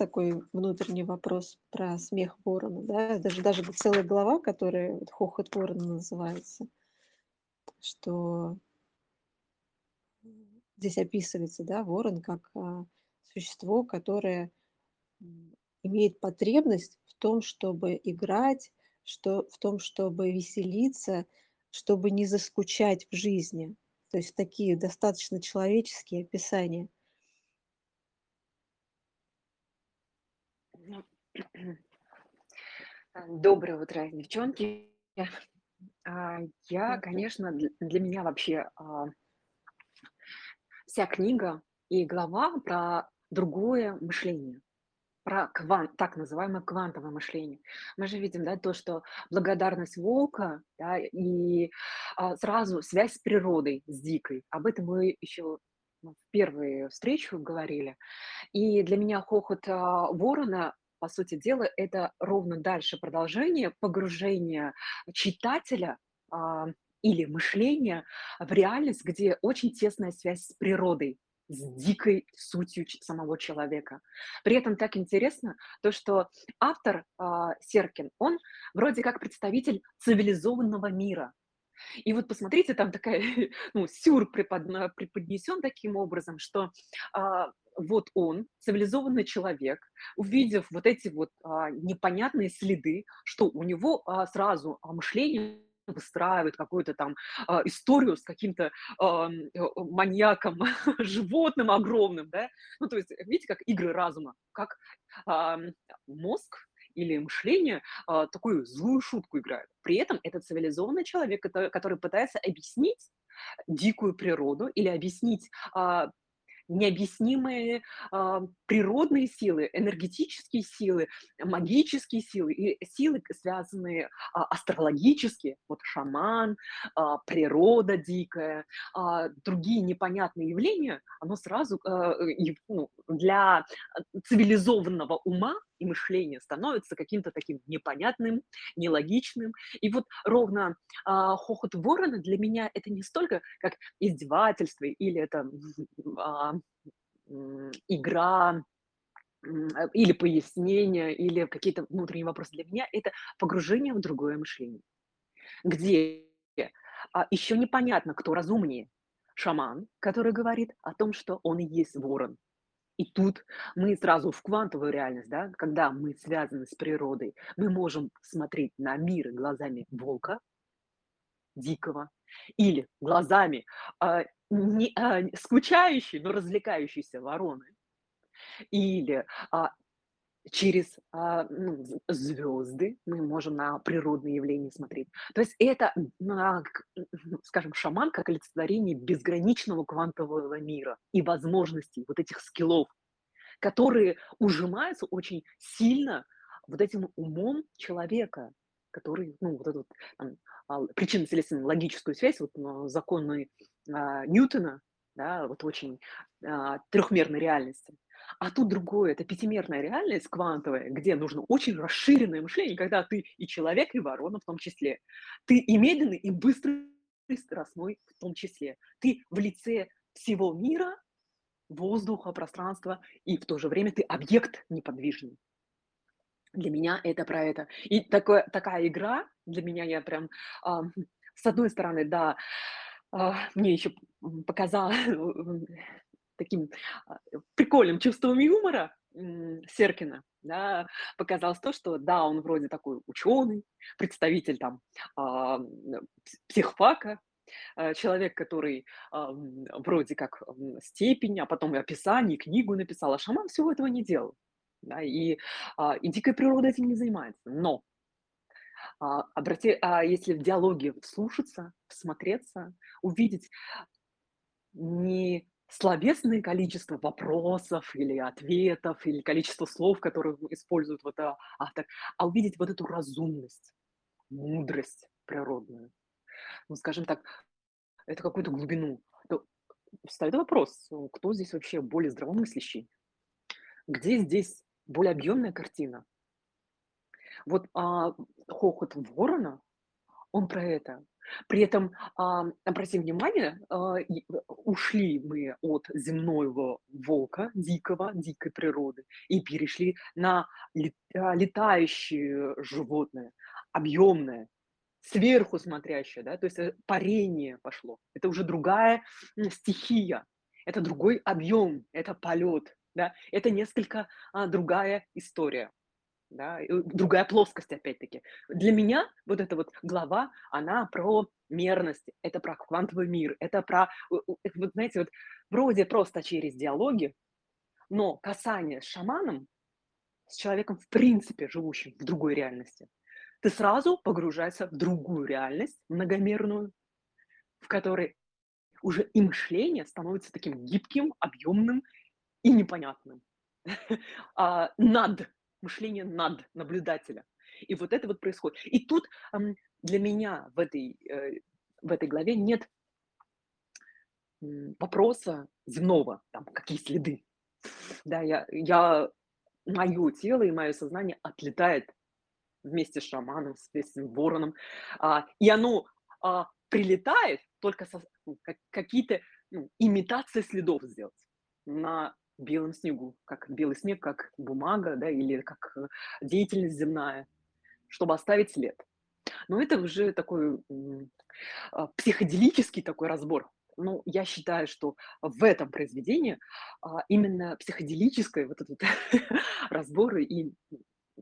такой внутренний вопрос про смех ворона, да. Даже даже целая глава, которая вот "Хохот ворона" называется, что здесь описывается, да, ворон как, а, существо, которое, имеет потребность в том, чтобы играть, что в том, чтобы веселиться, чтобы не заскучать в жизни. То есть такие достаточно человеческие описания. Ну, а, доброе утро, девчонки. А, я, конечно, дл для меня вообще, а вся книга и глава про другое мышление, про кван так называемое квантовое мышление. Мы же видим, да, то, что благодарность волка, да, и, а, сразу связь с природой, с дикой. Об этом мы еще, ну, в первую встречу говорили. И для меня хохот, а, ворона, по сути дела, это ровно дальше продолжение погружения читателя, а, или мышления в реальность, где очень тесная связь с природой, с дикой сутью самого человека. При этом так интересно то, что автор, а, Серкин, он вроде как представитель цивилизованного мира. И вот посмотрите, там такая, ну, сюр преподнесен таким образом, что, а, вот он, цивилизованный человек, увидев вот эти вот, а, непонятные следы, что у него, а, сразу, а, мышление выстраивает какую-то там, а, историю с каким-то, ам, э, маньяком, животным огромным, да. Ну, то есть, видите, как игры разума, как, ам, мозг или мышление, а, такую злую шутку играет. При этом это цивилизованный человек, кото который пытается объяснить дикую природу или объяснить, а, необъяснимые, а, природные силы, энергетические силы, магические силы и силы, связанные, а, астрологически. Вот шаман, а, природа дикая, а, другие непонятные явления, оно сразу, и, ну, для, цивилизованного ума и мышления становится каким-то таким непонятным, нелогичным. И вот ровно, а, хохот ворона для меня это не столько как издевательство или это, м, игра, э, или пояснение, или какие-то внутренние вопросы. Для меня это погружение в другое мышление, где, а, еще непонятно, кто разумнее: шаман, который говорит о том, что он и есть ворон. И тут мы сразу в квантовую реальность, да, когда мы связаны с природой, мы можем смотреть на мир глазами волка дикого или глазами, а, не а, скучающей, но развлекающейся вороны, или, а, через, а, ну, звезды мы можем на природные явления смотреть. То есть это, к скажем, шаман как олицетворение безграничного квантового мира и возможностей вот этих скиллов, которые ужимаются очень сильно вот этим умом человека, который, ну, вот эту а, причинно-следственную логическую связь, вот, законы, а, Ньютона, да, вот очень, а, трехмерной реальности. А тут другое- это пятимерная реальность квантовая, где нужно очень расширенное мышление, когда ты и человек, и ворона в том числе. Ты и медленный, и быстрый, и скоростной в том числе. Ты в лице всего мира, воздуха, пространства, и в то же время ты объект неподвижный. Для меня это про это. И такое такая игра для меня, я прям, ам, с одной стороны, да, а, мне еще, м, показа таким, а, прикольным чувством юмора, Серкина, да, показалось то, что да, он вроде такой ученый, представитель там, ам, пс психфака, э, человек, который, вроде как, степень, а потом и описание, и книгу написал, а шаман всего этого не делал. Да, и, а, и дикая природа этим не занимается. Но, а, обрати а, если в диалоге вслушаться, всмотреться, увидеть не словесное количество вопросов или ответов, или количество слов, которые использует вот, а, автор, а увидеть вот эту разумность, мудрость природную. Ну, скажем так, это какую-то глубину. То встаёт вопрос: кто здесь вообще более здравомыслящий? Где здесь более объемная картина? Вот, а, "Хохот ворона", он про это. При этом, ам, обрати внимание, а, э, ушли мы от земного волка, дикого, дикой природы, и перешли на а, летающее животное, объемное, сверху смотрящее, да, то есть, э, парение пошло. Это уже другая, стихия, это другой объем, это полет, да, это несколько, а, другая история. Да, другая плоскость опять-таки. Для меня вот эта вот глава, она про мерность, это про квантовый мир, это про, вот знаете, вот вроде просто через диалоги, но касание с шаманом, с человеком в принципе живущим в другой реальности, ты сразу погружаешься в другую реальность, многомерную, в которой уже и мышление становится таким гибким, объемным и непонятным. А, над мышление над наблюдателя. И вот это вот происходит. И тут для меня в этой, э, в этой главе нет вопроса земного, там, какие следы. Да, я, я, мое тело и мое сознание отлетает вместе с шаманом, с этим вороном, а, и оно а, прилетает только со, ну, как, какие-то ну, имитации следов сделать на белом снегу, как белый снег, как бумага, да, или как э, деятельность земная, чтобы оставить след. Но это уже такой а, психоделический такой разбор. Ну, я считаю, что в этом произведении а, именно психоделическое вот этот разборы и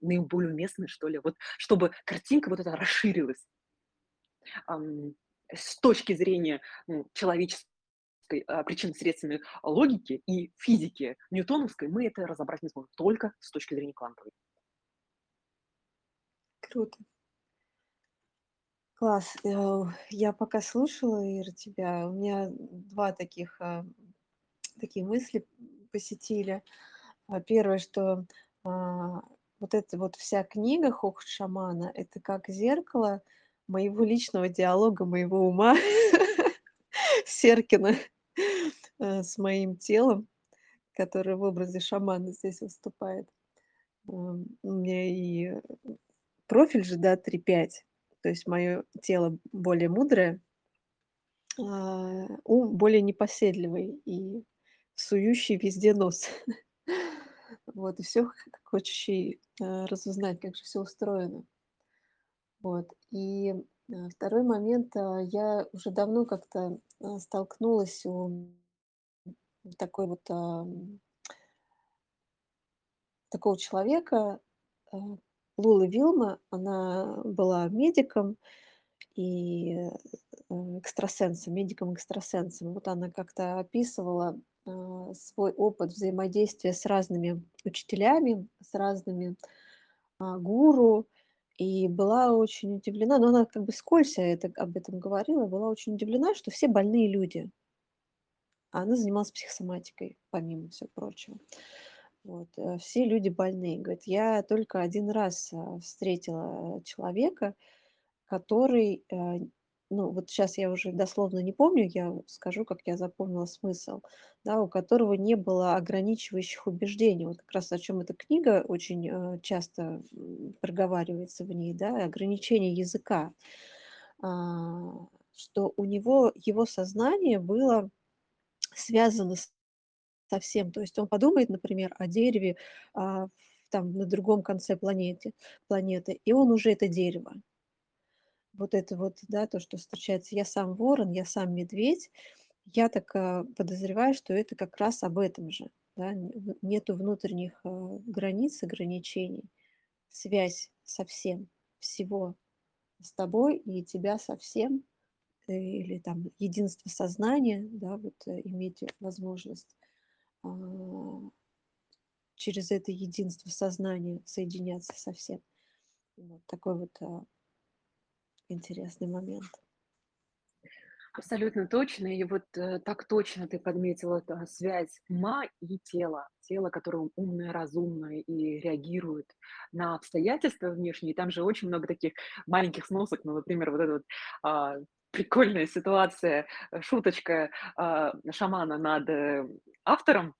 наиболее уместны, что ли, вот чтобы картинка вот эта расширилась. С точки зрения ну, человеческой а, причинно-следственной логики и физики ньютоновской мы это разобрать не сможем, только с точки зрения квантовой. Круто. Класс. Э, я пока слушала, Ира, тебя, у меня два таких, а, такие мысли посетили. А, первое, что вот эта вот вся книга «Хохот шамана» — это как зеркало моего личного диалога, моего ума Серкина. Э, с моим телом, который в образе шамана здесь выступает. Ам, у меня и профиль же, да, 3-5, то есть мое тело более мудрое, а, ум более непоседливый и сующий везде нос. Вот, и все хочущий, э, разузнать, как же все устроено. Вот, и, э, второй момент, а, я уже давно как-то, столкнулась у такой вот, такого человека, э, Лула Вилма. Она была медиком и, э, экстрасенсом, медиком-экстрасенсом. Вот она как-то описывала, а, свой опыт взаимодействия с разными учителями, с разными, а, гуру, и была очень удивлена, но она как бы вскользь это об этом говорила, была очень удивлена, что все больные люди. А она занималась психосоматикой, помимо всего прочего. Вот, э, все люди больные. Говорит, я только один раз, а, встретила человека, который, э, ну, вот сейчас я уже дословно не помню, я скажу, как я запомнила смысл, да, у которого не было ограничивающих убеждений. Вот как раз о чем эта книга очень, э, часто, проговаривается в ней, да, ограничение языка. А, что у него его сознание было связано со всем. То есть он подумает, например, о дереве, а, там на другом конце планеты планеты, и он уже это дерево. Вот это вот, да, то, что встречается. Я сам ворон, я сам медведь. Я так, а, подозреваю, что это как раз об этом же, да. нету внутренних, а, границ, ограничений. Связь со всем, всего с тобой и тебя со всем или там единство сознания, да, вот э, иметь возможность а, через это единство сознания соединяться со всем. Вот такой вот а, интересный момент. Абсолютно точно. И вот э, так точно ты подметила э, связь ума и тела. Тело, которое умное, разумное и реагирует на обстоятельства внешние. И там же очень много таких маленьких сносок. Ну, например, вот эта вот а, прикольная ситуация, э, шуточка а, шамана над э, автором,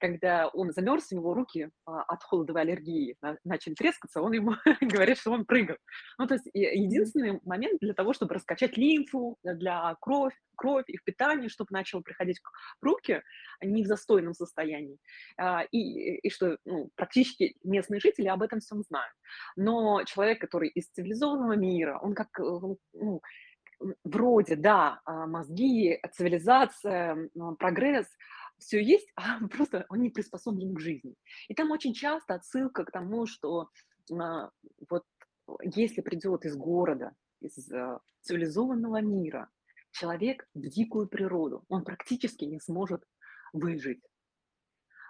когда он замерз, у него руки а, от холодовой аллергии на- начали трескаться, он ему говорит, что он прыгал. Ну, то есть единственный момент для того, чтобы раскачать лимфу, э, для кровь, кровь и в питании, чтобы начало приходить к- руки, а не в застойном состоянии. А, И, и что ну, практически местные жители об этом всем знают. Но человек, который из цивилизованного мира, он как э, ну, вроде, да, мозги, цивилизация, прогресс, все есть, а просто он не приспособлен к жизни. И там очень часто отсылка к тому, что а, вот если придет из города, из а, цивилизованного мира человек в дикую природу, он практически не сможет выжить.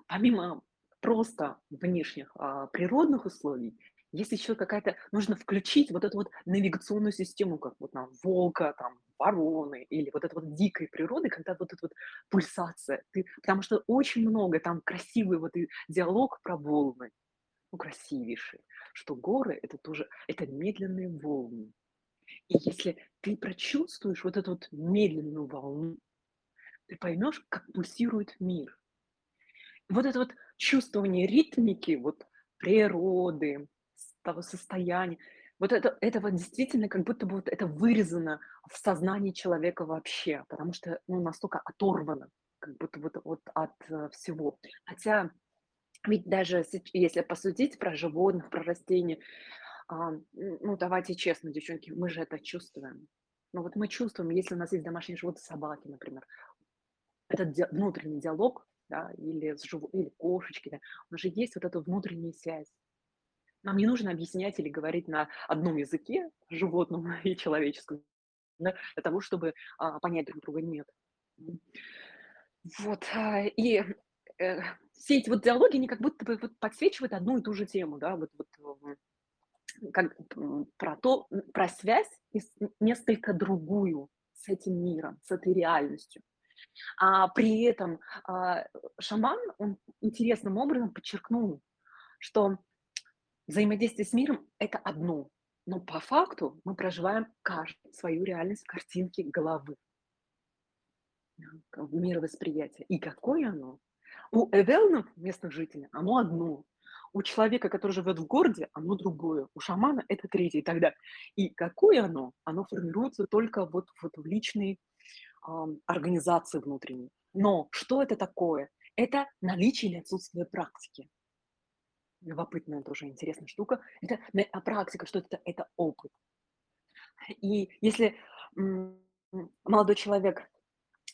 Помимо просто внешних, а, природных условий, есть еще какая-то нужно включить вот эту вот навигационную систему, как вот нам волка, там, вороны или вот это вот дикой природы, когда вот эта вот пульсация. Ты потому что очень много там красивый вот и диалог про волны, ну, красивейший, что горы- это тоже это медленные волны. И если ты прочувствуешь вот эту вот медленную волну, ты поймешь, как пульсирует мир. Вот это вот чувствование ритмики, вот природы, того состояния, вот это это вот действительно как будто бы вот это вырезано в сознании человека вообще, потому что, ну, настолько оторвано, как будто вот вот от, э, всего. Хотя ведь даже если посудить про животных, про растения, а, ну, давайте честно, девчонки, мы же это чувствуем. Ну, вот мы чувствуем, если у нас есть домашние животные, собаки, например. Этот ди внутренний диалог, да, или с живо или кошечки, да, у нас же есть вот эта внутренняя связь. Нам не нужно объяснять или говорить на одном языке, животном и человеческом, да, для того, чтобы, а, понять друг друга. Нет. Вот, а, и, э, все эти вот диалоги, они как будто бы вот подсвечивают одну и ту же тему, да, вот вот, как, про то, про связь и несколько другую с этим миром, с этой реальностью. А при этом, а, шаман, он интересным образом подчеркнул, что взаимодействие с миром- это одно, но по факту мы проживаем каждый свою реальность в картинке головы, мировосприятие. И какое оно? У эвелнов, местных жителей, оно одно. У человека, который живет в городе, оно другое. У шамана это третье и так далее. И какое оно? Оно формируется только вот вот в личной, ам, организации внутренней. Но что это такое? Это наличие или отсутствие практики. Любопытная тоже интересная штука. Это а практика, что это? Это опыт. И если, молодой человек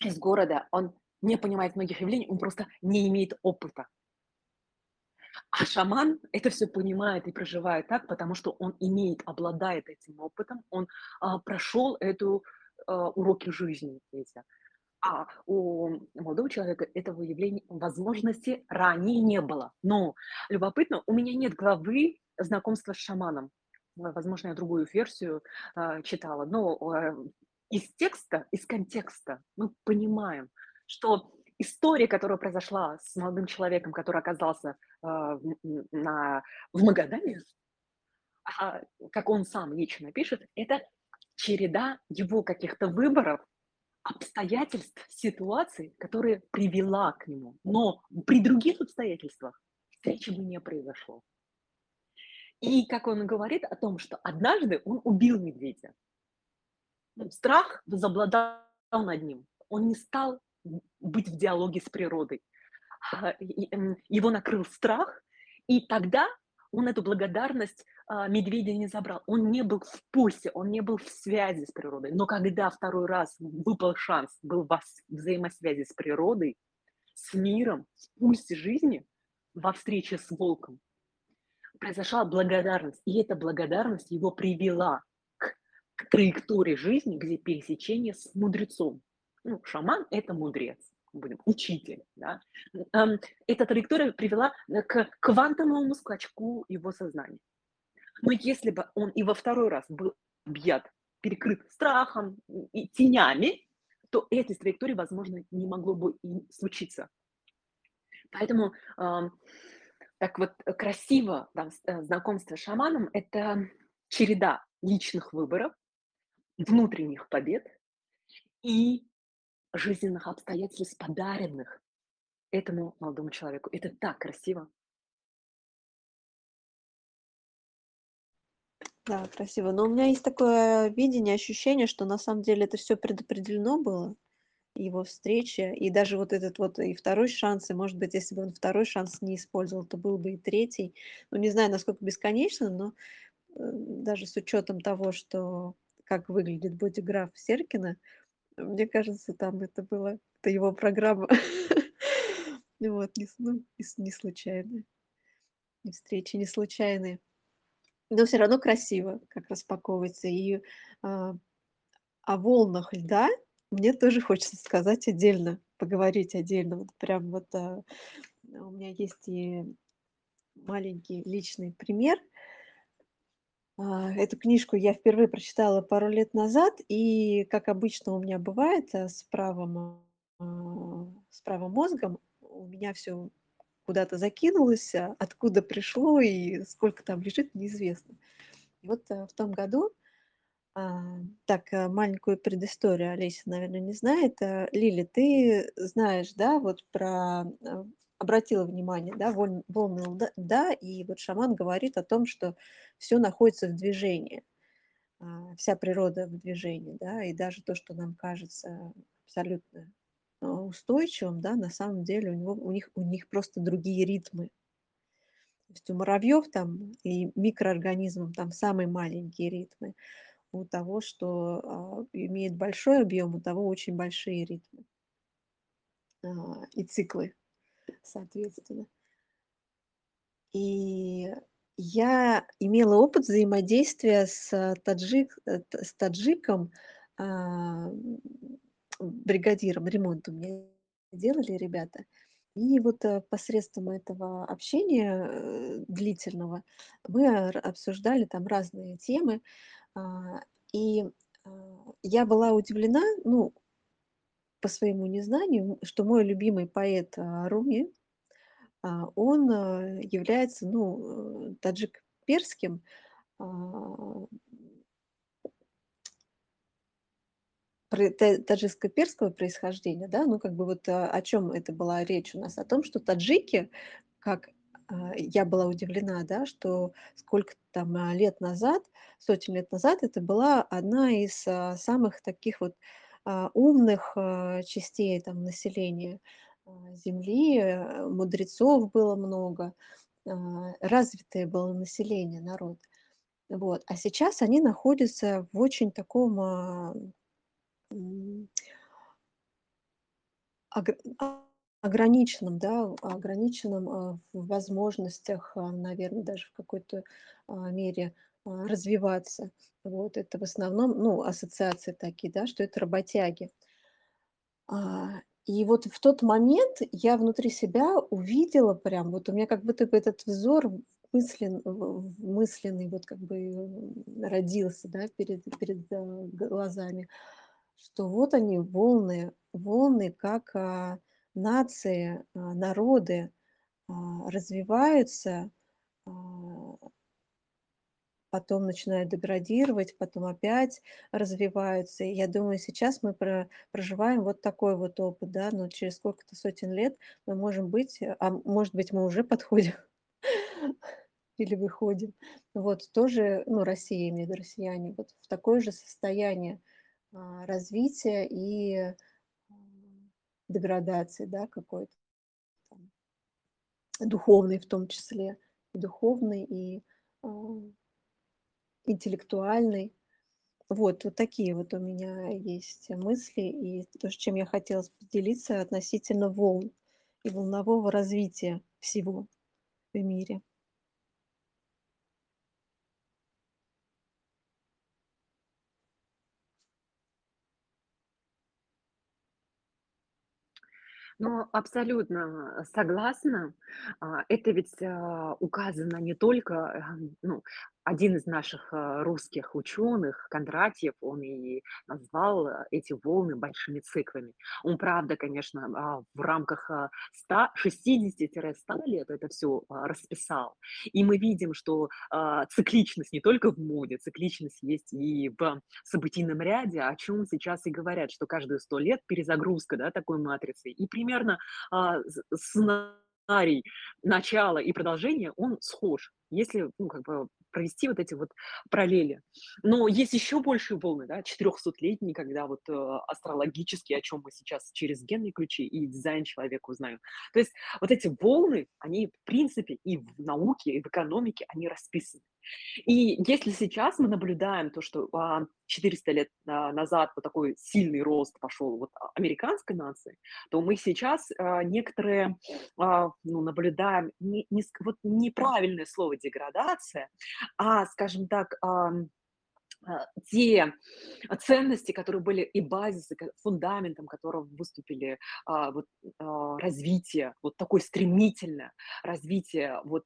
из города, он не понимает многих явлений, он просто не имеет опыта. А шаман это все понимает и проживает так, потому что он имеет, обладает этим опытом, он, а, прошел эту, а, уроки жизни эти. А у молодого человека этого явления, возможности ранее не было. Но любопытно, у меня нет главы знакомства с шаманом. Э, возможно, я другую версию, а, читала, но, э, из текста, из контекста мы понимаем, что история, которая произошла с молодым человеком, который оказался, а, в на в Магадане, а, как он сам лично пишет, это череда его каких-то выборов Обстоятельств, ситуаций, которые привела к нему. Но при других обстоятельствах встречи бы не произошло. И как он говорит о том, что однажды он убил медведя. Ну, страх возобладал над ним. Он не стал быть в диалоге с природой. А, Его накрыл страх, и тогда он эту благодарность медведя не забрал. Он не был в пульсе, он не был в связи с природой. Но когда второй раз выпал шанс, был с- взаимосвязи с природой, с миром, в пульсе жизни, во встрече с волком, произошла благодарность. И эта благодарность его привела к, к траектории жизни, где пересечение с мудрецом. Ну, шаман– это мудрец, будем, учитель. Да? Эта траектория привела э, к квантовому скачку его сознания. Но если бы он и во второй раз был объят, перекрыт страхом и тенями, то этой траектории, возможно, не могло бы и случиться. Поэтому ам, так вот э, красиво там, э, знакомство с шаманом– это череда личных выборов, внутренних побед и жизненных обстоятельств, подаренных этому молодому человеку. Это так красиво. Да, красиво. Но у меня есть такое видение, ощущение, что на самом деле это всё предопределено было, его встреча. И даже вот этот вот и 2 шанс, и, может быть, если бы он 2 шанс не использовал, то был бы и 3. Ну, не знаю, насколько бесконечно, но, э, даже с учётом того, что как выглядит бодиграф Серкина, мне кажется, там это было это его программа. Вот, не ну, не встречи не случайные. Но всё равно красиво, как распаковывается. И, а, о волнах льда мне тоже хочется сказать отдельно, поговорить отдельно. Вот прям вот, а, у меня есть и маленький личный пример. А, эту книжку я впервые прочитала пару лет назад, и, как обычно у меня бывает, э, с правым, а, с правым мозгом, у меня всё куда-то закинулось, а откуда пришло и сколько там лежит- неизвестно. И вот, э, в том году, а, так, э, маленькую предысторию Олеся, наверно, не знает. Э, Лиля, ты знаешь, да, вот про, обратила внимание, да, волн волны лда льда, и вот шаман говорит о том, что всё находится в движении. А, вся природа в движении, да, и даже то, что нам кажется абсолютно, устойчивым, да, на самом деле у него у них у них просто другие ритмы. То есть у муравьёв там и микроорганизмов там самые маленькие ритмы. У того, что, а, имеет большой объём, у того очень большие ритмы. А, и циклы, соответственно. И я имела опыт взаимодействия с таджик э, с таджиком, а, бригадиром. Ремонт у меня делали ребята. И вот, э, посредством этого общения, э, длительного мы р обсуждали там разные темы. А, и, а, я была удивлена, ну по своему незнанию, что мой любимый поэт, а, Руми, а, он, э, является, ну, э, таджик-перским, таджикско-перского происхождения, да. Ну, как бы вот, а, о чём это была речь у нас? О том, что таджики, как, а, я была удивлена, да, что сколько-то там, а, лет назад, сотен лет назад, это была одна из, а, самых таких вот, умных, частей там населения, земли. Э, мудрецов было много, развитое было население, народ. Вот. А сейчас они находятся в очень таком, а, м огр ограниченном, да, ограниченном, а, в возможностях, а, наверно, даже в какой-то, мере, развиваться. Вот. Это в основном, ну, ассоциации такие, да, что это работяги. И вот в тот момент я внутри себя увидела прям, вот у меня как будто бы этот взор мыслен мысленный вот как бы, м, родился, да, перед перед, а, глазами, что вот они, волны волны, как, а, нации, а, народы, а, развиваются, а потом начинают деградировать, потом опять развиваются. И я думаю, сейчас мы про проживаем вот такой вот опыт, да, но через сколько-то сотен лет мы можем быть, а может быть, мы уже подходим или выходим. Вот тоже, ну, Россия, виду, россияне, вот в такое же состояние, развития и, м, деградации, да, какой-то. Духовной в том числе. Духовной и, а интеллектуальной. Вот, вот такие вот у меня есть мысли, и то, с чем я хотела поделиться относительно волн и волнового развития всего в мире. Ну, абсолютно, согласна. А, это ведь, а, указано не только, ам, ну, один из наших, э, русских ученых, Кондратьев, он и назвал, э, эти волны большими циклами. Он, правда, конечно, а, в рамках, а, 160-100 лет это всё, а, расписал. И мы видим, что, а, цикличность не только в моде, цикличность есть и в событийном ряде, о чём сейчас и говорят, что каждые 100 лет перезагрузка, да, такой матрицы. И примерно, сценарий начала и продолжения, он схож, если, ну, как бы провести вот эти вот параллели. Но есть еще большие волны, да, 400-летние, когда вот, э, астрологические, о чём мы сейчас через генные ключи и дизайн человека узнаем. То есть вот эти волны, они, в принципе, и в науке, и в экономике, они расписаны. И если сейчас мы наблюдаем то, что, а, 400 лет, а, назад вот такой сильный рост пошел вот, а, американской нации, то мы сейчас, а, некоторые, а, ну, наблюдаем не не вот неправильное слово деградация, а, скажем так, а, те ценности, которые были и базисы, фундаментом которого выступили, а, вот, а, развитие, вот такое стремительное развитие, вот,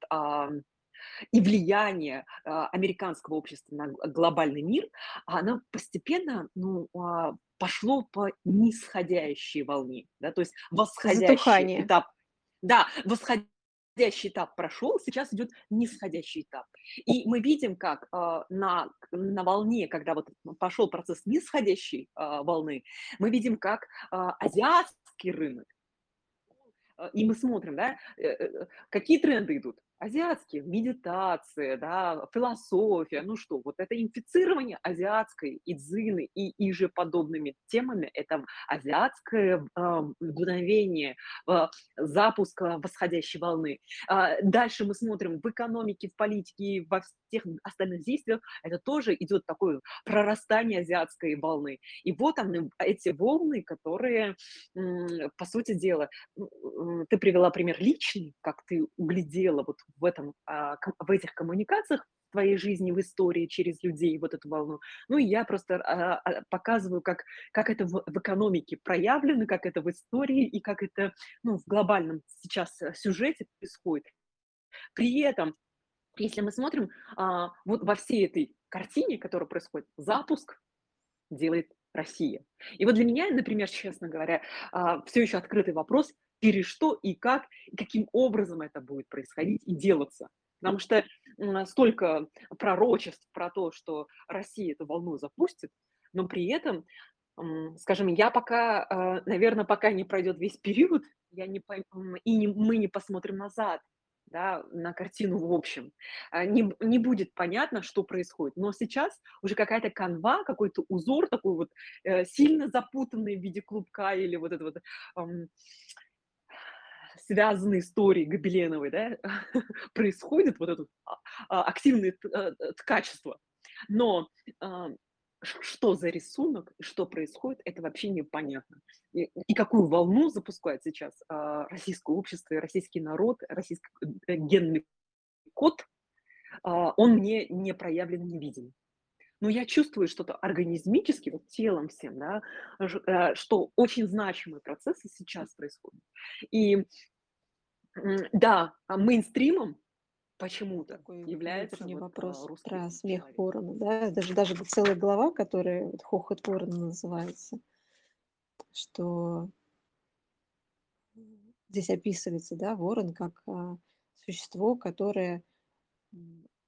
и влияние, а, американского общества на глобальный мир, оно постепенно, ну, а, пошло по нисходящей волне, да, то есть восходящий Затухание. этап. Да, восходящий этап прошел, сейчас идет нисходящий этап. И мы видим, как, а, на на волне, когда вот пошел процесс нисходящей, а, волны, мы видим, как, а, азиатский рынок а, и мы смотрим, да, э э, какие тренды идут? Азиатские: медитация, да, философия. Ну что, вот это инфицирование азиатской идзины и иже подобными темами- это азиатское, а, мгновение, а, запуска восходящей волны. А, дальше мы смотрим в экономике, в политике во всех остальных действиях- это тоже идет такое прорастание азиатской волны. И вот они, эти волны, которые, м, по сути дела, м, ты привела пример личный, как ты углядела вот в этом, а, в этих коммуникациях твоей жизни, в истории через людей вот эту волну. Ну, и я просто, а, а, показываю, как как это в экономике проявлено, как это в истории и как это, ну, в глобальном сейчас, э, сюжете происходит. При этом, если мы смотрим, вот во всей этой картине, которая происходит, запуск делает Россия. И вот для меня, например, честно говоря, всё еще открытый вопрос: через что и как, и каким образом это будет происходить и делаться. Потому что, столько пророчеств про то, что Россия эту волну запустит, но при этом, скажем, я пока, а, наверно, пока не пройдет весь период, я не и не мы не посмотрим назад, да, на картину в общем, а, не не будет понятно, что происходит. Но сейчас уже какая-то канва, какой-то узор такой вот, э, сильно запутанный в виде клубка или вот это вот, связанной историей гобеленовой, да, происходит вот это а, а, активное э, э, ткачество. Но, а, что за рисунок что происходит- это вообще непонятно. И и какую волну запускает сейчас, а, российское общество российский народ, российский, э, генный код, а, он мне не проявлен, не виден. Но я чувствую что-то организмически, вот телом всем, да, э, что очень значимые процессы сейчас происходят. И, да, а мейнстримом почему-то Такой является вот, вопрос а, русский про смех человек. ворона, да. Даже даже целая глава, которая вот "Хохот ворона" называется. Что здесь описывается, да, ворон как, а, существо, которое,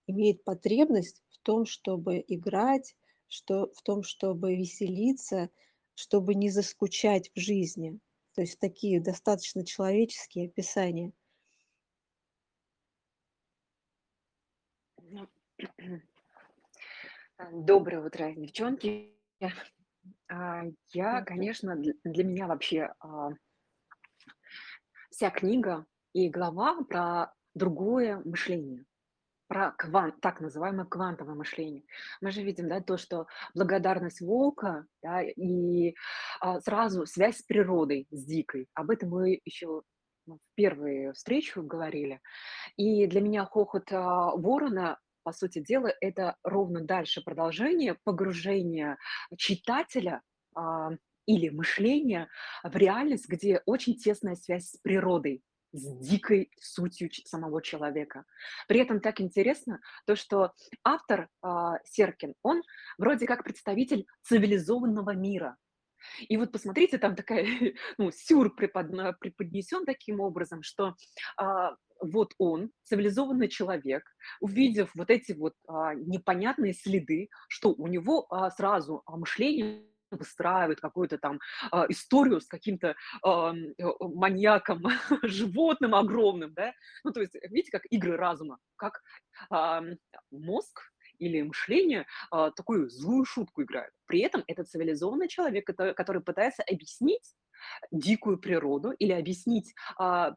имеет потребность в том, чтобы играть, что в том, чтобы веселиться, чтобы не заскучать в жизни. То есть такие достаточно человеческие описания. Ну, а, доброе утро, девчонки. А, я, конечно, дл для меня вообще, а вся книга и глава про другое мышление, про кван так называемое квантовое мышление. Мы же видим, да, то, что благодарность волка, да, и, а, сразу связь с природой, с дикой. Об этом мы еще, ну, в первую встречу говорили. И для меня хохот, а, ворона, по сути дела, это ровно дальше продолжение погружения читателя, а, или мышления в реальность, где очень тесная связь с природой. С дикой сутью самого человека. При этом так интересно то, что автор, а, Серкин, он вроде как представитель цивилизованного мира. И вот посмотрите, там такая, ну, сюр преподна преподнесен таким образом, что, а, вот он, цивилизованный человек, увидев вот эти вот, а, непонятные следы, что у него, а, сразу, а, мышление выстраивает какую-то там, а, историю с каким-то, ам, э, маньяком, животным огромным, да. Ну, то есть, видите, как игры разума, как, ам, мозг или мышление, а, такую злую шутку играет. При этом это цивилизованный человек, кото который пытается объяснить дикую природу или объяснить, а,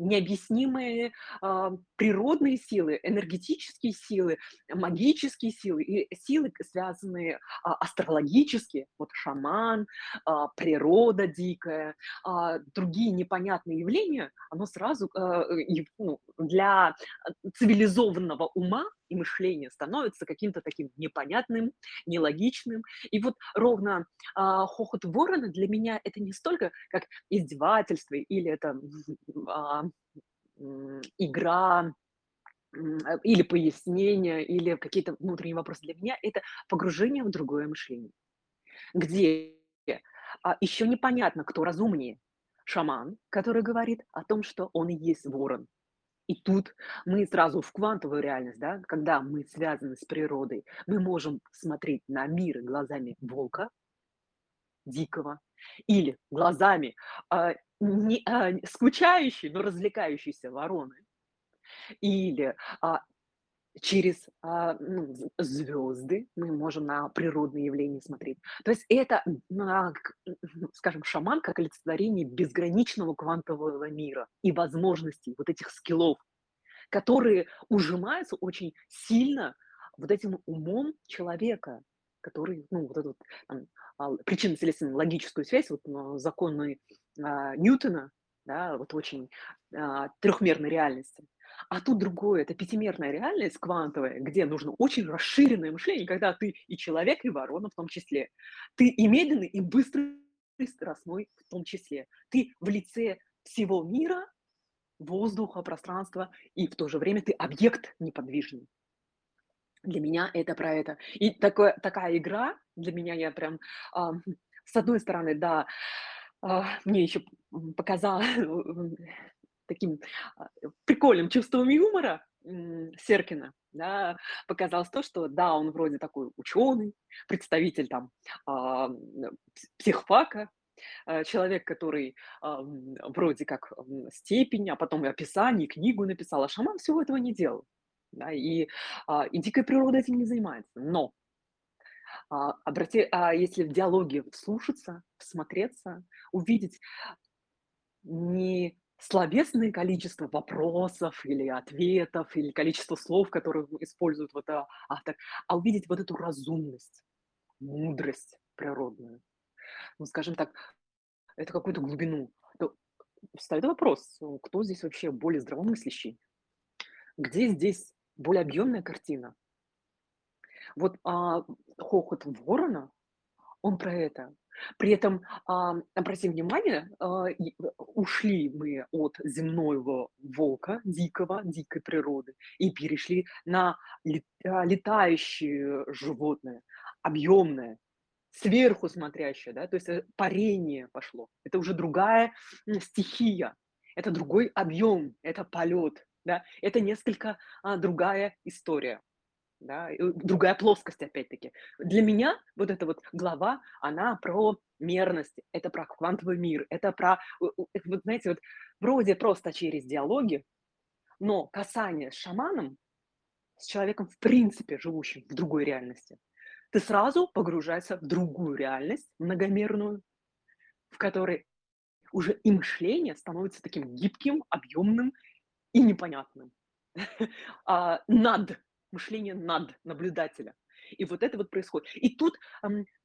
необъяснимые, а, природные силы, энергетические силы, магические силы и силы, связанные, а, астрологически. Вот шаман, а, природа дикая, а, другие непонятные явления, оно сразу, и, ну, для, цивилизованного ума и мышления становится каким-то таким непонятным, нелогичным. И вот ровно, а, хохот ворона для меня это не столько как издевательство или это, м, игра, э, или пояснение, или какие-то внутренние вопросы. Для меня это погружение в другое мышление, где, а, еще непонятно, кто разумнее: шаман, который говорит о том, что он и есть ворон. И тут мы сразу в квантовую реальность, да, когда мы связаны с природой, мы можем смотреть на мир глазами волка дикого или глазами, а, не а, скучающей, но развлекающейся вороны, или, а, через, а, ну, звезды мы можем на природные явления смотреть. То есть это, к скажем, шаман как олицетворение безграничного квантового мира и возможностей вот этих скиллов, которые ужимаются очень сильно вот этим умом человека, который, ну, вот эту вот а, причинно-следственную логическую связь, вот, законы, а, Ньютона, да, вот очень, а, трехмерной реальности. А тут другое, это пятимерная реальность квантовая, где нужно очень расширенное мышление, когда ты и человек, и ворона в том числе. Ты и медленный, и быстрый, и скоростной в том числе. Ты в лице всего мира, воздуха, пространства, и в то же время ты объект неподвижный. Для меня это про это. И такое такая игра для меня, я прям, ам, с одной стороны, да, а, мне еще, показала, таким, а, прикольным чувством юмора, Серкина, да, показалось то, что да, он вроде такой ученый, представитель там, ам, пс психфака, э, человек, который, вроде как, степень, а потом и описание, и книгу написал, а шаман всего этого не делал. Да, и, а, и дикая природа этим не занимается. Но, а, обрати а, если в диалоге вслушаться, всмотреться, увидеть не словесное количество вопросов или ответов, или количество слов, которые использует вот, а, автор, а увидеть вот эту разумность, мудрость природную. Ну, скажем так, это какую-то глубину. То встаёт вопрос, кто здесь вообще более здравомыслящий? Где здесь более объемная картина? Вот, а, "Хохот ворона", он про это. При этом, ам, обрати внимание, а, э, ушли мы от земного волка дикого, дикой природы и перешли на а, летающее животное, объемное, сверху смотрящее, да, то есть, э, парение пошло. Это уже другая, стихия, это другой объем, это полет, да, это несколько, а, другая история. Да, другая плоскость опять-таки. Для меня вот эта вот глава, она про мерность, это про квантовый мир, это про, вот знаете, вот вроде просто через диалоги, но касание с шаманом, с человеком, в принципе, живущим в другой реальности, ты сразу погружаешься в другую реальность, многомерную, в которой уже и мышление становится таким гибким, объемным и непонятным. А, над мышление над наблюдателя. И вот это вот происходит. И тут,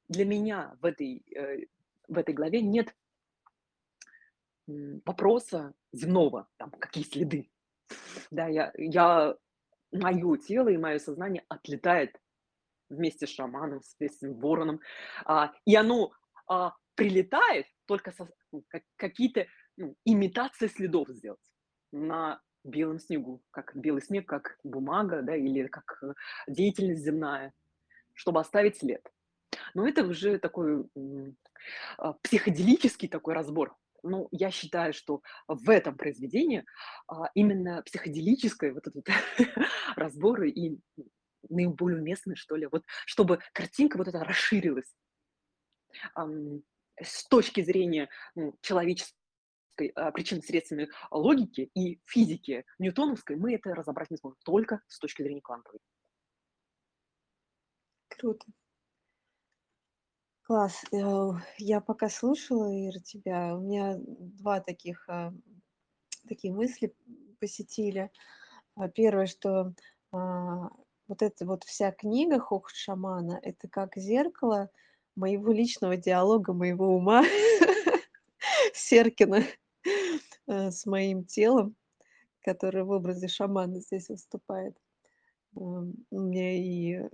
для меня в этой, э, в этой главе нет вопроса земного, там, какие следы. Да, я я моё тело и моё сознание отлетает вместе с шаманом, с этим вороном, а, и оно, а, прилетает только со ну, ка какие-то, ну, имитации следов сделать. на белом снегу, как белый снег, как бумага, да, или как, э, деятельность земная, чтобы оставить след. Но это уже такой, а, психоделический такой разбор. Ну, я считаю, что в этом произведении, а, именно психоделическое вот этот разборы и наиболее уместны, что ли, вот чтобы картинка вот эта расширилась. С точки зрения, ну, человеческой, а, причинно-следственной логики и физики ньютоновской мы это разобрать не сможем, только с точки зрения квантовой. Круто. Класс. Э, я пока слушала, Ира, тебя, у меня 2 таких, а, такие мысли посетили. А, первое, что, вот эта вот вся книга "Хохот шамана"- это как зеркало моего личного диалога, моего ума Серкина, с моим телом, который в образе шамана здесь выступает. Ам, у меня и, э,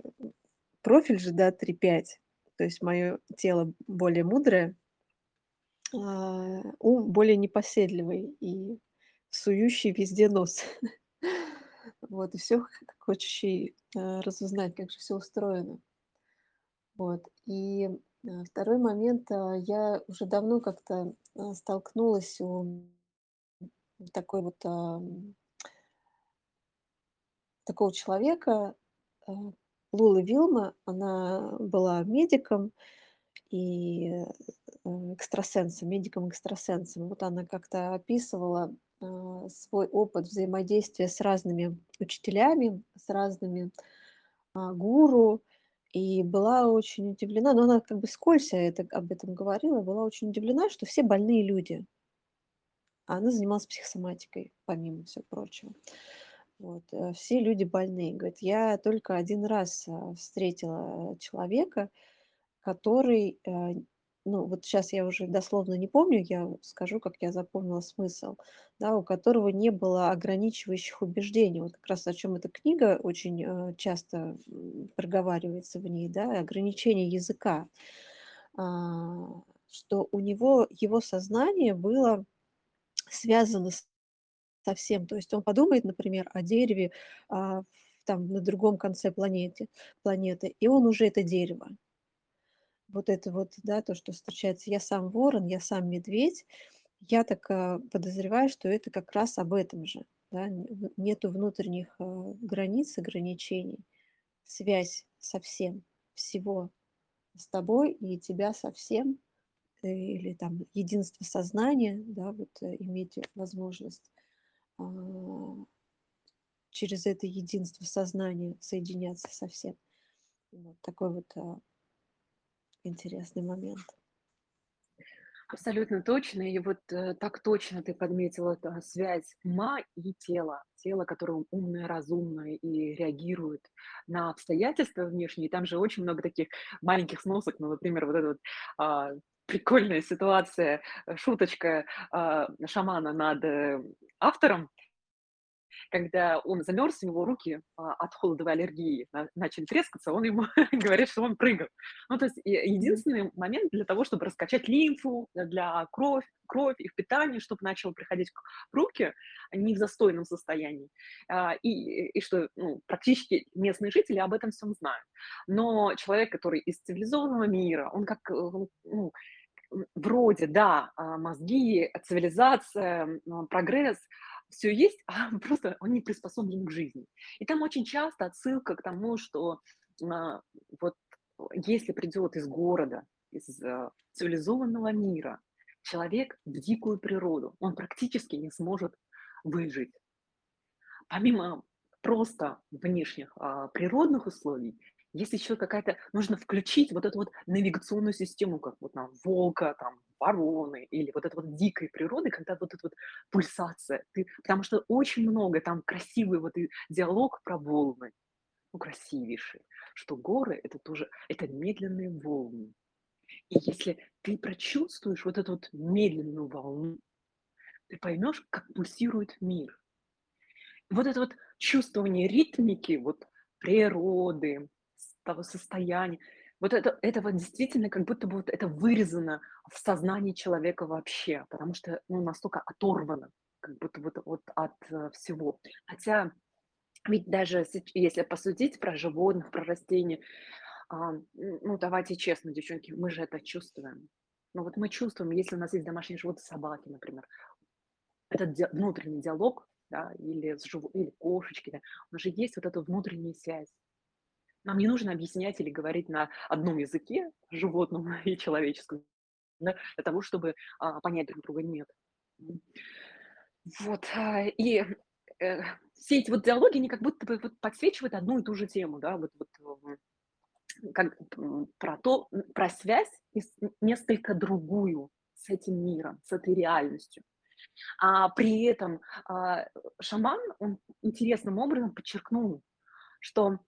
профиль же, да, 3-5, то есть моё тело более мудрое а, ум более непоседливый и сующий везде нос. Вот, и всё х хочущий, э, разузнать, как же всё устроено. Вот, и, э, второй момент, а, я уже давно как-то, столкнулась у такой вот, такого человека, э, Лула Вилма. Она была медиком и, э, экстрасенсом, медиком-экстрасенсом. Вот она как-то описывала, а, свой опыт взаимодействия с разными учителями, с разными, а, гуру, и была очень удивлена, но она как бы вскользь это об этом говорила, была очень удивлена, что все больные люди. А она занималась психосоматикой, помимо всего прочего. Вот, э, все люди больные. Говорит: "Я только 1 раз, а, встретила человека, который, э, ну, вот щас я уже дословно не помню, я скажу, как я запомнила смысл, да, у которого не было ограничивающих убеждений". Вот как раз о чём эта книга очень, э, часто, проговаривается в ней, да, ограничение языка. А, что у него его сознание было связано со всем. То есть он подумает, например, о дереве, а, там на другом конце планете планеты, и он уже это дерево. Вот это вот, да, то, что встречается. Я сам ворон, я сам медведь. Я так, а, подозреваю, что это как раз об этом же, да. Нету внутренних, а, границ, ограничений. Связь со всем, всего с тобой и тебя со всем, или там единство сознания, да, вот, э, иметь возможность, а, через это единство сознания соединяться со всем. Вот такой вот, а интересный момент. Абсолютно точно. И вот, э, так точно ты подметила, да, связь ума и тела. Тело, которое умное, разумное и реагирует на обстоятельства внешние. Там же очень много таких маленьких сносок. Ну, например, вот эта вот, а, прикольная ситуация, э, шуточка, а, шамана над, э, автором. Когда он замерз, у него руки, а, от холодовой аллергии на начали трескаться, он ему говорит, что он прыгал. Ну, то есть единственный момент для того, чтобы раскачать лимфу, для кровь кровь и в питании, чтоб начало приходить к руки, а не в застойном состоянии. А, и и что, ну, практически местные жители об этом всём знают. Но человек, который из цивилизованного мира, он как, э, ну, вроде, да, мозги, цивилизация, прогресс- всё есть, а просто он не приспособлен к жизни. И там очень часто отсылка к тому, что, а, вот если придёт из города, из, а, цивилизованного мира человек в дикую природу, он практически не сможет выжить. Помимо просто внешних, а, природных условий, есть ещё какая-то нужно включить вот эту вот навигационную систему, как вот нам волка, там, вороны или вот этой вот дикой природы, когда вот эта вот пульсация. Ты потому что очень много там красивый вот и диалог про волны, ну, красивейший, что горы- это тоже это медленные волны. И если ты прочувствуешь вот эту вот медленную волну, ты поймёшь, как пульсирует мир. Вот это вот чувствование ритмики, вот природы, того состояния, вот это это вот действительно как будто бы вот это вырезано в сознании человека вообще, потому что, ну, настолько оторвано. как будто вот вот от, э, всего. Хотя ведь даже если посудить про животных, про растения, а, ну, давайте честно, девчонки, мы же это чувствуем. Ну, вот мы чувствуем, если у нас есть домашние животные, собаки, например, этот ди внутренний диалог, да, или с живо или кошечки, да, у нас же есть вот эта внутренняя связь. Нам не нужно объяснять или говорить на одном языке, животном и человеческом, да, для того, чтобы, а, понять друг друга. Нет. Вот, а, и, э, все эти вот диалоги, они как будто бы вот подсвечивают одну и ту же тему, да, вот вот, как, про то, про связь несколько другую с этим миром, с этой реальностью. А при этом, а, шаман, он интересным образом подчеркнул, что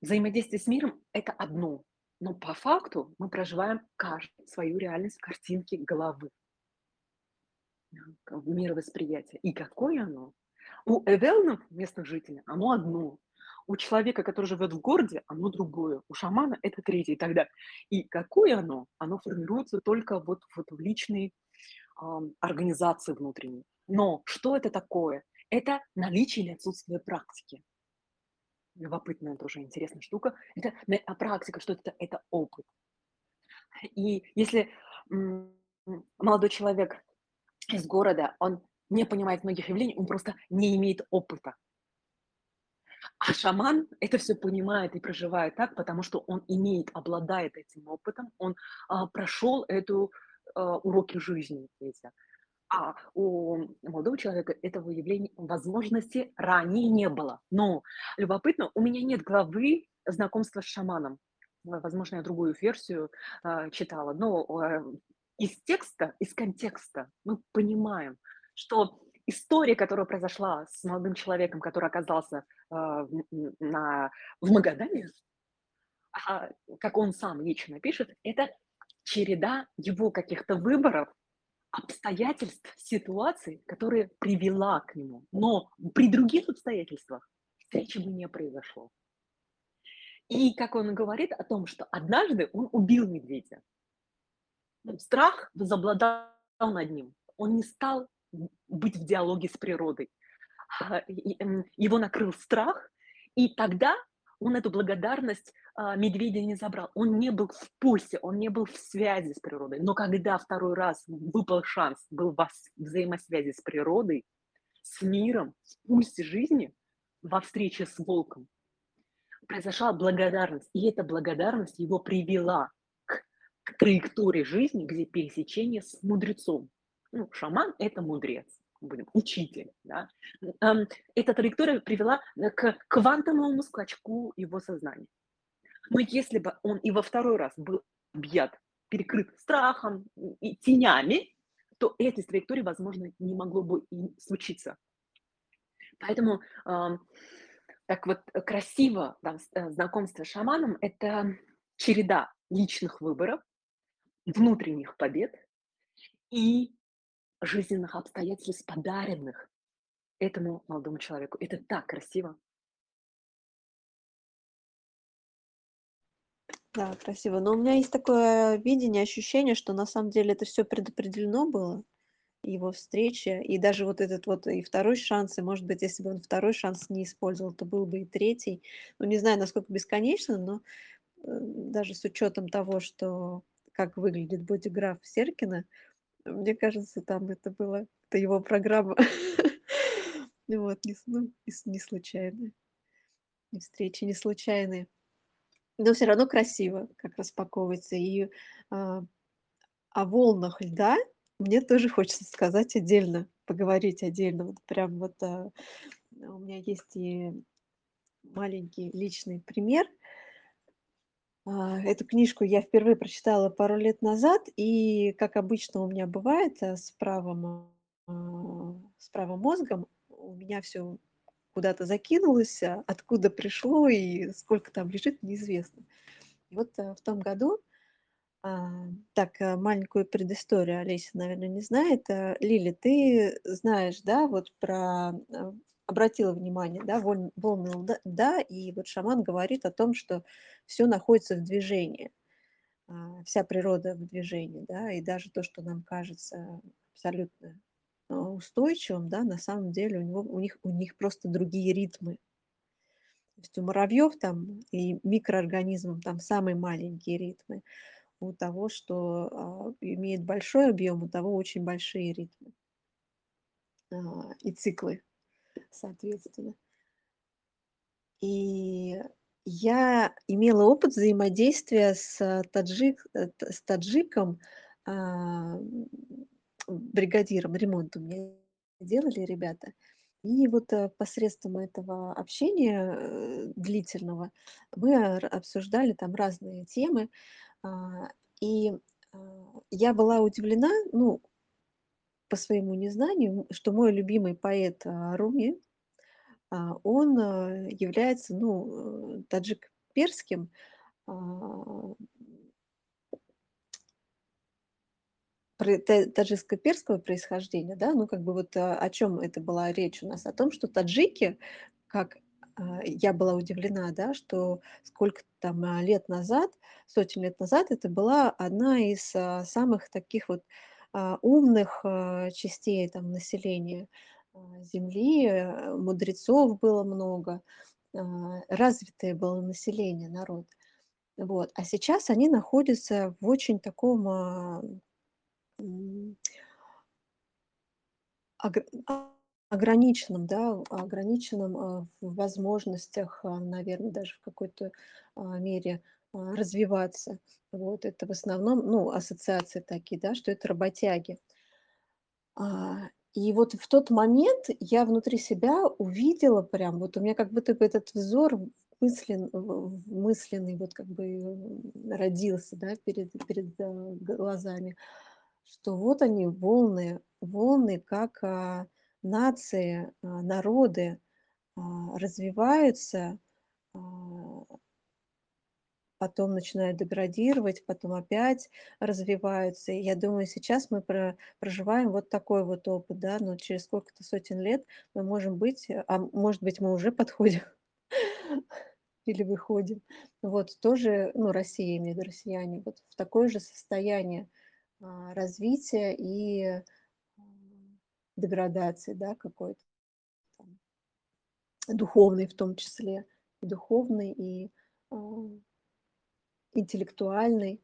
взаимодействие с миром- это одно, но по факту мы проживаем каждый свою реальность в картинке головы. Мировосприятие. И какое оно? У эвелнов, местных жителей, оно одно. У человека, который живет в городе, оно другое. У шамана- это третье и так далее. И какое оно? Оно формируется только вот вот в личной, ам, организации внутренней. Но что это такое? Это наличие или отсутствие практики. Любопытная тоже интересная штука. Это а практика, что это? Это опыт. И если, молодой человек из города, он не понимает многих явлений, он просто не имеет опыта. А шаман это всё понимает и проживает так, потому что он имеет, обладает этим опытом, он, а, прошел эту, а, уроки жизни эти. А у молодого человека этого явления, возможности ранее не было. Но любопытно, у меня нет главы знакомства с шаманом. Возможно, я другую версию, а, читала, но, а, из текста, из контекста мы понимаем, что история, которая произошла с молодым человеком, который оказался, а, в на в Магадане, а, как он сам лично пишет, это череда его каких-то выборов, обстоятельств, ситуаций, которые привела к нему. Но при других обстоятельствах встречи бы не произошло. И как он говорит о том, что однажды он убил медведя. Ну, страх возобладал над ним. Он не стал быть в диалоге с природой. А, его накрыл страх, и тогда он эту благодарность, медведя не забрал. Он не был в пульсе, он не был в связи с природой. Но когда второй раз выпал шанс, был вс взаимосвязи с природой, с миром, в пульсе жизни, во встрече с волком, произошла благодарность. И эта благодарность его привела к к траектории жизни, где пересечение с мудрецом. Ну, шаман- это мудрец, будем учитель, да. Эта траектория привела, э, к квантовому скачку его сознания. Но если бы он и во второй раз был объят, перекрыт страхом и тенями, то этой траектории, возможно, не могло бы и случиться. Поэтому, ам, так вот красиво, с э, знакомство с шаманом- это череда личных выборов, внутренних побед и жизненных обстоятельств, подаренных этому молодому человеку. Это так красиво! Да, красиво. Но у меня есть такое видение, ощущение, что на самом деле это всё предопределено было, его встреча. И даже вот этот вот и второй шанс, и, может быть, если бы он второй шанс не использовал, то был бы и третий. Ну, не знаю, насколько бесконечно, но, э, даже с учётом того, что как выглядит бодиграф Серкина, мне кажется, там это было это его программа. Вот, не ну, не с не случайно. И встречи не случайные. Но всё равно красиво, как распаковывается. И, а, о волнах льда мне тоже хочется сказать отдельно, поговорить отдельно. Вот прям вот, а, у меня есть и маленький личный пример. А, эту книжку я впервые прочитала пару лет назад, и, как обычно у меня бывает, э, с правым, а, с правым мозгом, у меня всё куда-то закинулось, а откуда пришло и сколько там лежит- неизвестно. И вот, э, в том году, а, так, э, маленькую предысторию Олеся, наверно, не знает. Э, Лиля, ты знаешь, да, вот про, обратила внимание, да, волн волны лда льда, и вот шаман говорит о том, что всё находится в движении, а, вся природа в движении, да, и даже то, что нам кажется абсолютно устойчивым, да, на самом деле у него у них у них просто другие ритмы. То есть у муравьев там и микроорганизмов там самые маленькие ритмы. У того, что, а, имеет большой объем, у того очень большие ритмы. А, и циклы, соответственно. И я имела опыт взаимодействия с таджик э, с таджиком, а, бригадиром. Ремонт у меня делали ребята. И вот, э, посредством этого общения, э, длительного мы р обсуждали там разные темы. А, и, а, я была удивлена, ну, по своему незнанию, что мой любимый поэт, а, Руми, а, он, а, является, ну, э, таджик-перским, а, про та таджикско-перского происхождения, да. Ну, как бы вот, а, о чём это была речь у нас? О том, что таджики, как, а, я была удивлена, да, что сколько там, а, лет назад, сотен лет назад, это была одна из, а, самых таких вот, умных, частей там населения, земли. Э, мудрецов было много, развитое было население, народ. Вот. А сейчас они находятся в очень таком, а, м огр ограниченном, да, ограниченном, а, в возможностях, а, наверно, даже в какой-то, мере, развиваться. Вот. Это в основном, ну, ассоциации такие, да, что это работяги. И вот в тот момент я внутри себя увидела прям, вот у меня как будто бы этот взор мыслен мысленный вот как бы, м, родился, да, перед перед, а, глазами, что вот они волны волны, как, а, нации, а, народы, а, развиваются, а потом начинают деградировать, потом опять развиваются. И я думаю, сейчас мы про проживаем вот такой вот опыт, да, но через сколько-то сотен лет мы можем быть, а может быть, мы уже подходим или выходим. Вот тоже, ну, Россия, виду, россияне, вот в такое же состояние, развития и, м, деградации, да, какой-то. Духовной в том числе. И духовной, и, а интеллектуальной.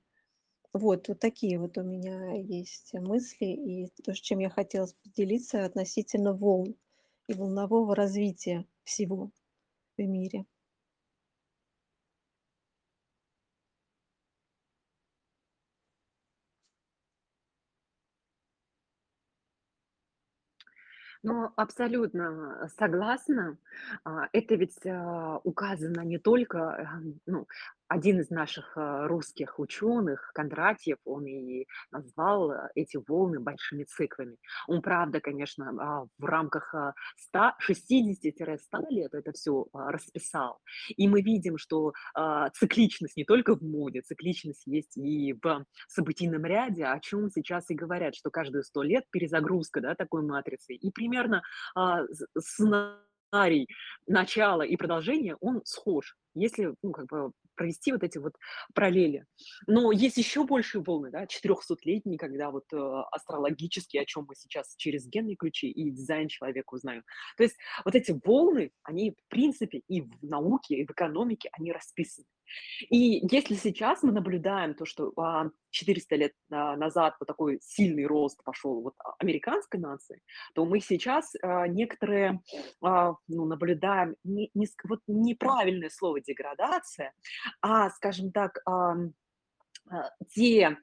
Вот, вот такие вот у меня есть мысли, и то, с чем я хотела поделиться относительно волн и волнового развития всего в мире. Ну, абсолютно, согласна. А, это ведь, а, указано не только, эм, ну, один из наших, а, русских ученых, Кондратьев, он и назвал, а, эти волны большими циклами. Он, правда, конечно, а, в рамках, а, 160-100 лет это всё, а, расписал. И мы видим, что, а, цикличность не только в моде, цикличность есть и в событийном ряде, о чём сейчас и говорят, что каждые 100 лет перезагрузка, да, такой матрицы. И примерно, сценарий начала и продолжения, он схож, если, ну, как бы провести вот эти вот параллели. Но есть ещё большие волны, да, четырехсотлетние, когда вот, э, астрологические, о чём мы сейчас через генные ключи и дизайн человека узнаем. То есть вот эти волны, они, в принципе, и в науке, и в экономике, они расписаны. И если сейчас мы наблюдаем то, что, а, 400 лет, а, назад вот такой сильный рост пошёл вот, а, американской нации, то мы сейчас, а, некоторые, а, ну, наблюдаем не не вот неправильное слово деградация, а, скажем так, а, те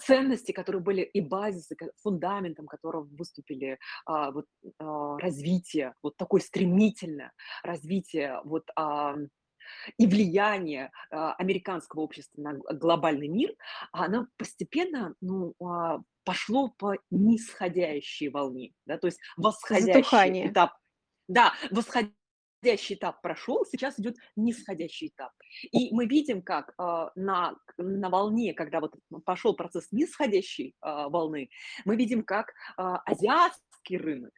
ценности, которые были и базисы, фундаментом которого выступили, а, вот, а, развитие, вот такое стремительное развитие, вот, и влияние, а, американского общества на глобальный мир, оно постепенно, ну, а, пошло по нисходящей волне, да, то есть восходящий Затухание. этап. Да, восходящий этап прошёл, сейчас идёт нисходящий этап. И мы видим, как, а, на на волне, когда вот пошёл процесс нисходящей, а, волны, мы видим, как, а, азиатский рынок,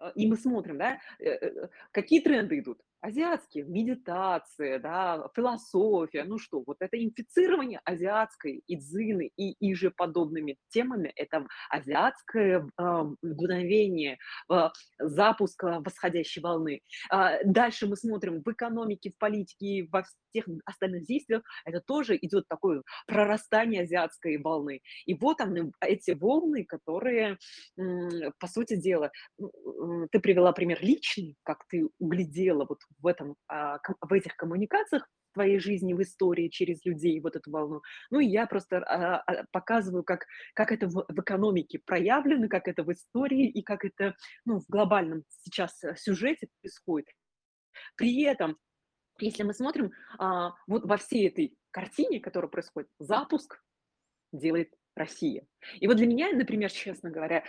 а, и мы смотрим, да, э, э, какие тренды идут. Азиатские: медитация, да, философия. Ну что, вот это инфицирование азиатской и дзыны, и иже подобными темами- это азиатское, а, мгновение, а, запуска восходящей волны. А, дальше мы смотрим в экономике, в политике во всех остальных действиях. Это тоже идет такое прорастание азиатской волны. И вот они, эти волны, которые, м, по сути дела, м, ты привела пример личный, как ты углядела вот в этом, а, в этих коммуникациях твоей жизни, в истории через людей вот эту волну. Ну, и я просто, а, а, показываю, как как это в экономике проявлено, как это в истории и как это, ну, в глобальном сейчас, э, сюжете происходит. При этом, если мы смотрим, вот во всей этой картине, которая происходит, запуск делает Россия. И вот для меня, например, честно говоря,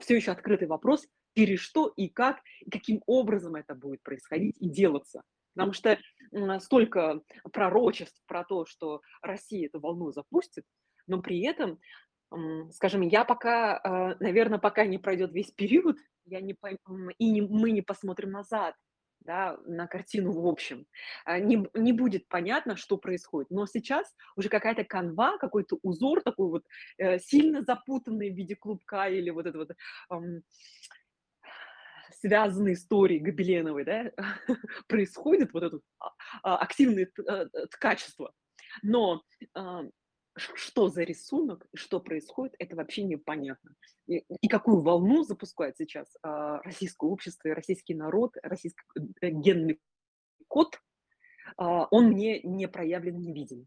всё еще открытый вопрос: через что и как, и каким образом это будет происходить и делаться. Потому что, столько пророчеств про то, что Россия эту волну запустит, но при этом, скажем, я пока, а, наверно, пока не пройдет весь период, я не и не мы не посмотрим назад, да, на картину в общем, а, не не будет понятно, что происходит. Но сейчас уже какая-то канва, какой-то узор такой вот, э, сильно запутанный в виде клубка или вот это вот, связанной историей гобеленовой, да, происходит вот это а, а, активное э, э, ткачество. Но, а, что за рисунок что происходит- это вообще непонятно. И и какую волну запускает сейчас, а, российское общество российский народ, российский, э, генный код, а, он мне не проявлен, не виден.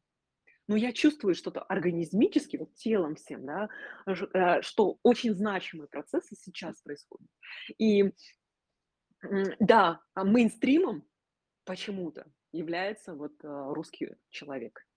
Но я чувствую что-то организмически, вот телом всем, да, э, что очень значимые процессы сейчас происходят. И, да, а мейнстримом почему-то является вот, а, русский человек.